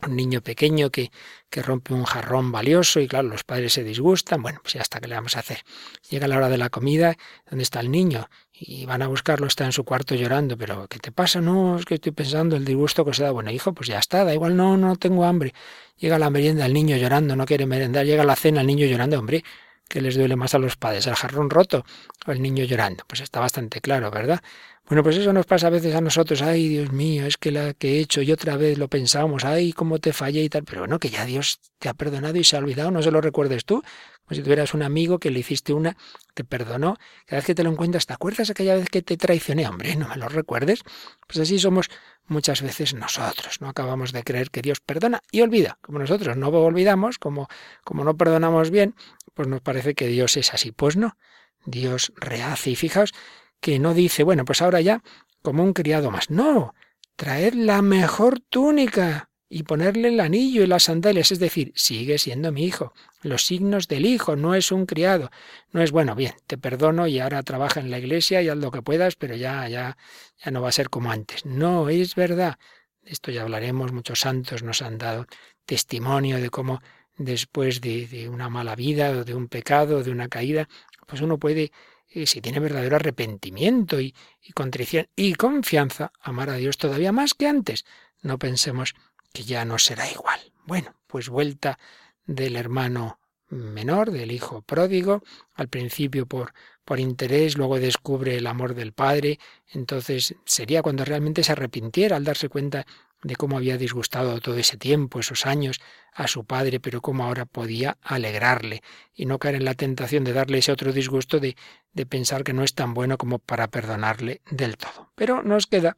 un niño pequeño que, que rompe un jarrón valioso y claro, los padres se disgustan, bueno, pues ya está, ¿qué le vamos a hacer? Llega la hora de la comida, ¿dónde está el niño? Y van a buscarlo, está en su cuarto llorando, pero ¿qué te pasa? No, es que estoy pensando el disgusto que se da. Bueno, hijo, pues ya está, da igual, no, no tengo hambre. Llega la merienda, el niño llorando, no quiere merendar, llega la cena, el niño llorando, hombre, ¿qué les duele más a los padres? ¿El jarrón roto o el niño llorando? Pues está bastante claro, ¿verdad? Bueno, pues eso nos pasa a veces a nosotros, ay Dios mío, es que la que he hecho y otra vez lo pensamos, ay cómo te fallé y tal, pero bueno, que ya Dios te ha perdonado y se ha olvidado, no se lo recuerdes tú, como si tuvieras un amigo que le hiciste una, te perdonó, cada vez que te lo encuentras, ¿te acuerdas aquella vez que te traicioné? Hombre, no me lo recuerdes. Pues así somos muchas veces nosotros, no acabamos de creer que Dios perdona y olvida, como nosotros no olvidamos, como, como no perdonamos bien, pues nos parece que Dios es así, pues no, Dios rehace y fijaos que no dice, bueno, pues ahora ya como un criado más. No, traed la mejor túnica y ponerle el anillo y las sandalias, es decir, sigue siendo mi hijo. Los signos del hijo, no es un criado. No es bueno, bien, te perdono y ahora trabaja en la iglesia y haz lo que puedas, pero ya ya ya no va a ser como antes. No, es verdad. De esto ya hablaremos, muchos santos nos han dado testimonio de cómo después de, de una mala vida o de un pecado, de una caída, pues uno puede y si tiene verdadero arrepentimiento y, y, contrición y confianza, amar a Dios todavía más que antes. No pensemos que ya no será igual. Bueno, pues vuelta del hermano menor, del hijo pródigo, al principio por, por interés, luego descubre el amor del padre, entonces sería cuando realmente se arrepintiera al darse cuenta de cómo había disgustado todo ese tiempo, esos años, a su padre, pero cómo ahora podía alegrarle y no caer en la tentación de darle ese otro disgusto de, de pensar que no es tan bueno como para perdonarle del todo. Pero nos queda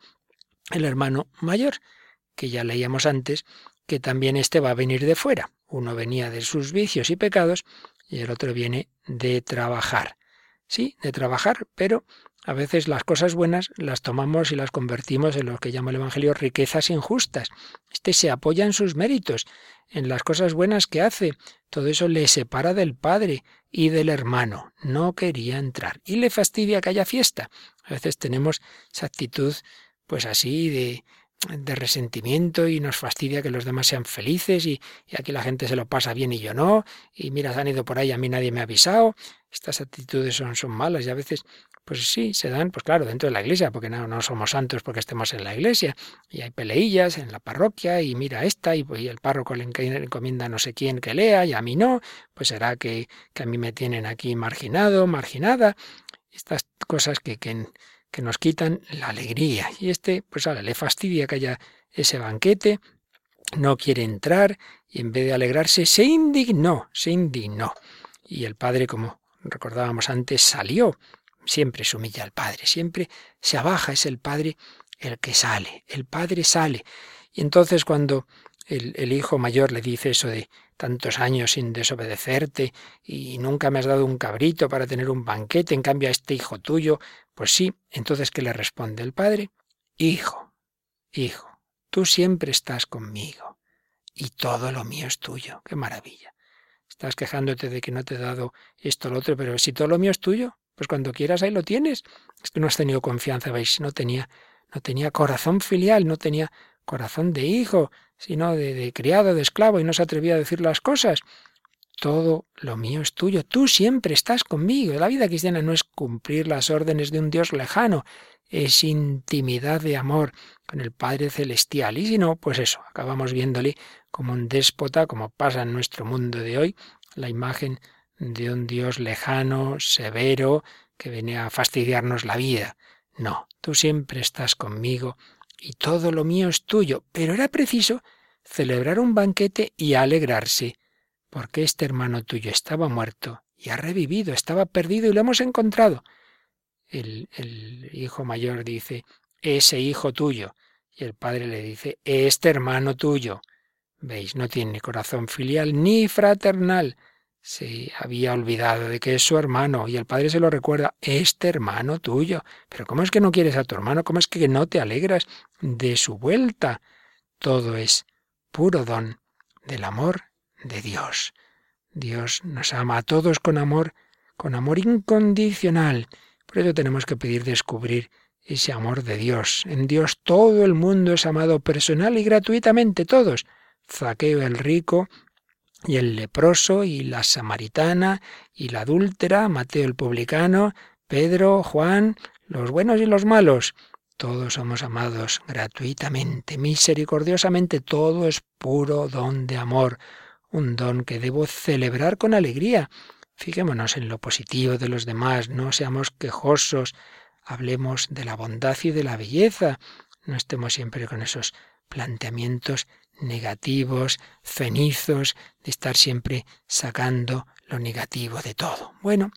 el hermano mayor, que ya leíamos antes, que también este va a venir de fuera. Uno venía de sus vicios y pecados y el otro viene de trabajar. Sí, de trabajar, pero a veces las cosas buenas las tomamos y las convertimos en lo que llama el Evangelio riquezas injustas. Este se apoya en sus méritos, en las cosas buenas que hace. Todo eso le separa del Padre y del hermano. No quería entrar. Y le fastidia que haya fiesta. A veces tenemos esa actitud, pues así, de, de resentimiento y nos fastidia que los demás sean felices y, y, aquí la gente se lo pasa bien y yo no, y mira, se han ido por ahí, a mí nadie me ha avisado. Estas actitudes son, son malas y a veces pues sí, se dan, pues claro, dentro de la iglesia, porque no, no somos santos porque estemos en la iglesia, y hay peleillas en la parroquia, y mira esta, y, y el párroco le encomienda a no sé quién que lea, y a mí no, pues será que, que a mí me tienen aquí marginado, marginada, estas cosas que, que, que nos quitan la alegría. Y este, pues ahora le fastidia que haya ese banquete, no quiere entrar, y en vez de alegrarse, se indignó, se indignó. Y el padre, como recordábamos antes, salió siempre se humilla al Padre, siempre se abaja, es el Padre el que sale, el Padre sale. Y entonces cuando el, el, hijo mayor le dice eso de tantos años sin desobedecerte y nunca me has dado un cabrito para tener un banquete, en cambio a este hijo tuyo, pues sí, entonces ¿qué le responde el padre? Hijo, hijo, tú siempre estás conmigo y todo lo mío es tuyo, qué maravilla. Estás quejándote de que no te he dado esto o lo otro, pero si todo lo mío es tuyo, pues cuando quieras ahí lo tienes. Es que no has tenido confianza, veis, no tenía, no tenía corazón filial, no tenía corazón de hijo, sino de, criado, de esclavo, y no se atrevía a decir las cosas. Todo lo mío es tuyo, tú siempre estás conmigo. La vida cristiana no es cumplir las órdenes de un Dios lejano, es intimidad de amor con el Padre Celestial. Y si no, pues eso, acabamos viéndole como un déspota, como pasa en nuestro mundo de hoy, la imagen de un Dios lejano, severo, que viene a fastidiarnos la vida. No, tú siempre estás conmigo y todo lo mío es tuyo. Pero era preciso celebrar un banquete y alegrarse, porque este hermano tuyo estaba muerto y ha revivido, estaba perdido y lo hemos encontrado. El, el hijo mayor dice, ese hijo tuyo. Y el padre le dice, este hermano tuyo. Veis, no tiene corazón filial ni fraternal. Se había olvidado de que es su hermano y el padre se lo recuerda, este hermano tuyo. Pero ¿cómo es que no quieres a tu hermano? ¿Cómo es que no te alegras de su vuelta? Todo es puro don del amor de Dios. Dios nos ama a todos con amor, con amor incondicional. Por eso tenemos que pedir descubrir ese amor de Dios. En Dios todo el mundo es amado personal y gratuitamente, todos. Zaqueo el rico y el leproso y la samaritana y la adúltera, Mateo el publicano, Pedro, Juan, los buenos y los malos. Todos somos amados gratuitamente, misericordiosamente, todo es puro don de amor, un don que debo celebrar con alegría. Fijémonos en lo positivo de los demás, no seamos quejosos, hablemos de la bondad y de la belleza, no estemos siempre con esos planteamientos negativos, cenizos, de estar siempre sacando lo negativo de todo. Bueno,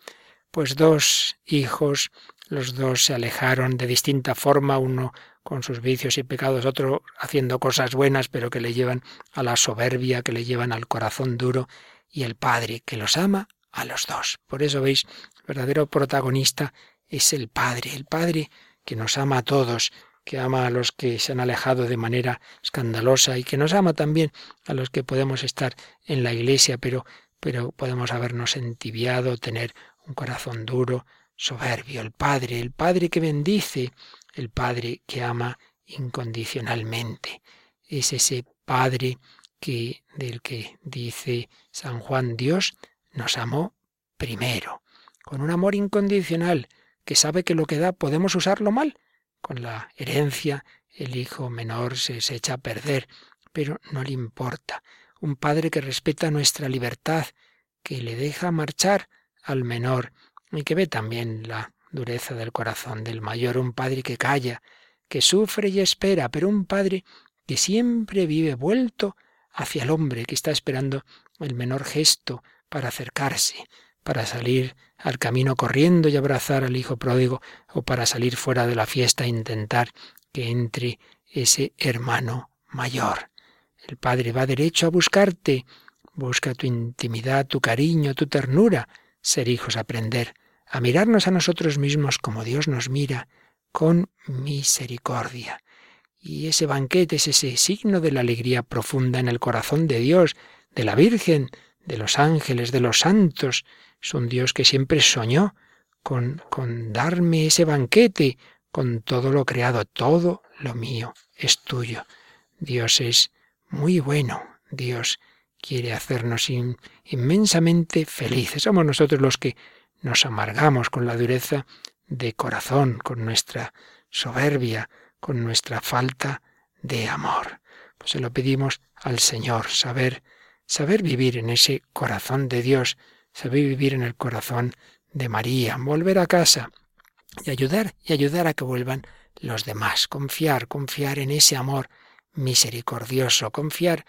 pues dos hijos, los dos se alejaron de distinta forma, uno con sus vicios y pecados, otro haciendo cosas buenas, pero que le llevan a la soberbia, que le llevan al corazón duro, y el Padre que los ama a los dos. Por eso veis, el verdadero protagonista es el Padre, el Padre que nos ama a todos, que ama a los que se han alejado de manera escandalosa y que nos ama también a los que podemos estar en la iglesia, pero, pero podemos habernos entibiado, tener un corazón duro, soberbio. El Padre, el Padre que bendice, el Padre que ama incondicionalmente. Es ese Padre que del que dice San Juan Dios nos amó primero, con un amor incondicional, que sabe que lo que da podemos usarlo mal, con la herencia, el hijo menor se, se echa a perder, pero no le importa. Un padre que respeta nuestra libertad, que le deja marchar al menor y que ve también la dureza del corazón del mayor, un padre que calla, que sufre y espera, pero un padre que siempre vive vuelto hacia el hombre, que está esperando el menor gesto para acercarse, para salir al camino corriendo y abrazar al hijo pródigo o para salir fuera de la fiesta e intentar que entre ese hermano mayor. El Padre va derecho a buscarte, busca tu intimidad, tu cariño, tu ternura, ser hijos, aprender a mirarnos a nosotros mismos como Dios nos mira, con misericordia. Y ese banquete es ese signo de la alegría profunda en el corazón de Dios, de la Virgen, de los ángeles, de los santos, es un Dios que siempre soñó con, con darme ese banquete, con todo lo creado, todo lo mío es tuyo. Dios es muy bueno, Dios quiere hacernos inmensamente felices. Somos nosotros los que nos amargamos con la dureza de corazón, con nuestra soberbia, con nuestra falta de amor. Pues se lo pedimos al Señor, saber, saber vivir en ese corazón de Dios, saber vivir en el corazón de María, volver a casa y ayudar y ayudar a que vuelvan los demás, confiar, confiar en ese amor misericordioso, confiar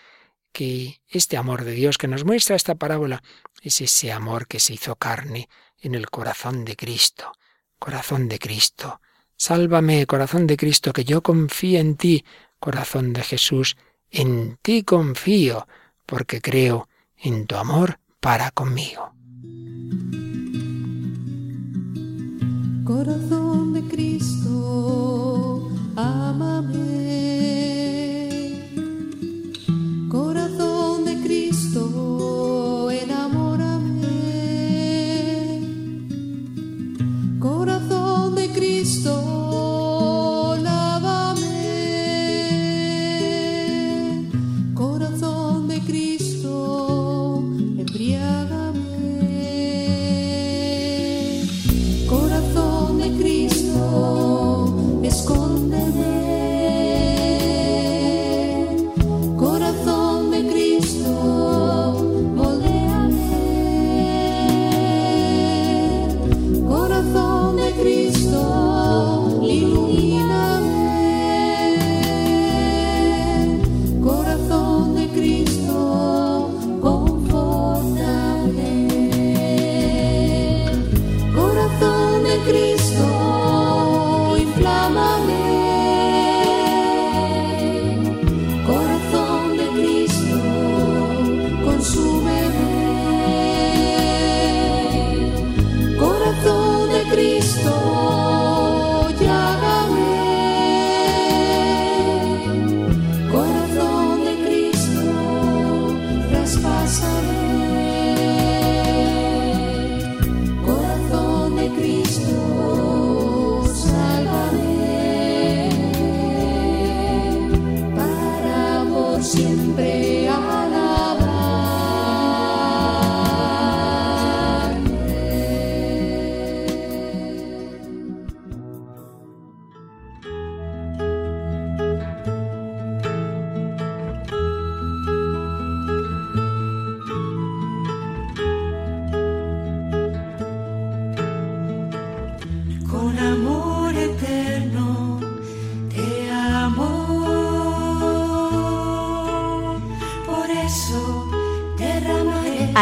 que este amor de Dios que nos muestra esta parábola es ese amor que se hizo carne en el corazón de Cristo. Corazón de Cristo, sálvame, corazón de Cristo, que yo confíe en ti, corazón de Jesús, en ti confío, porque creo en tu amor para conmigo. Corazón de Cristo, amame. Corazón de Cristo, enamórame. Corazón de Cristo,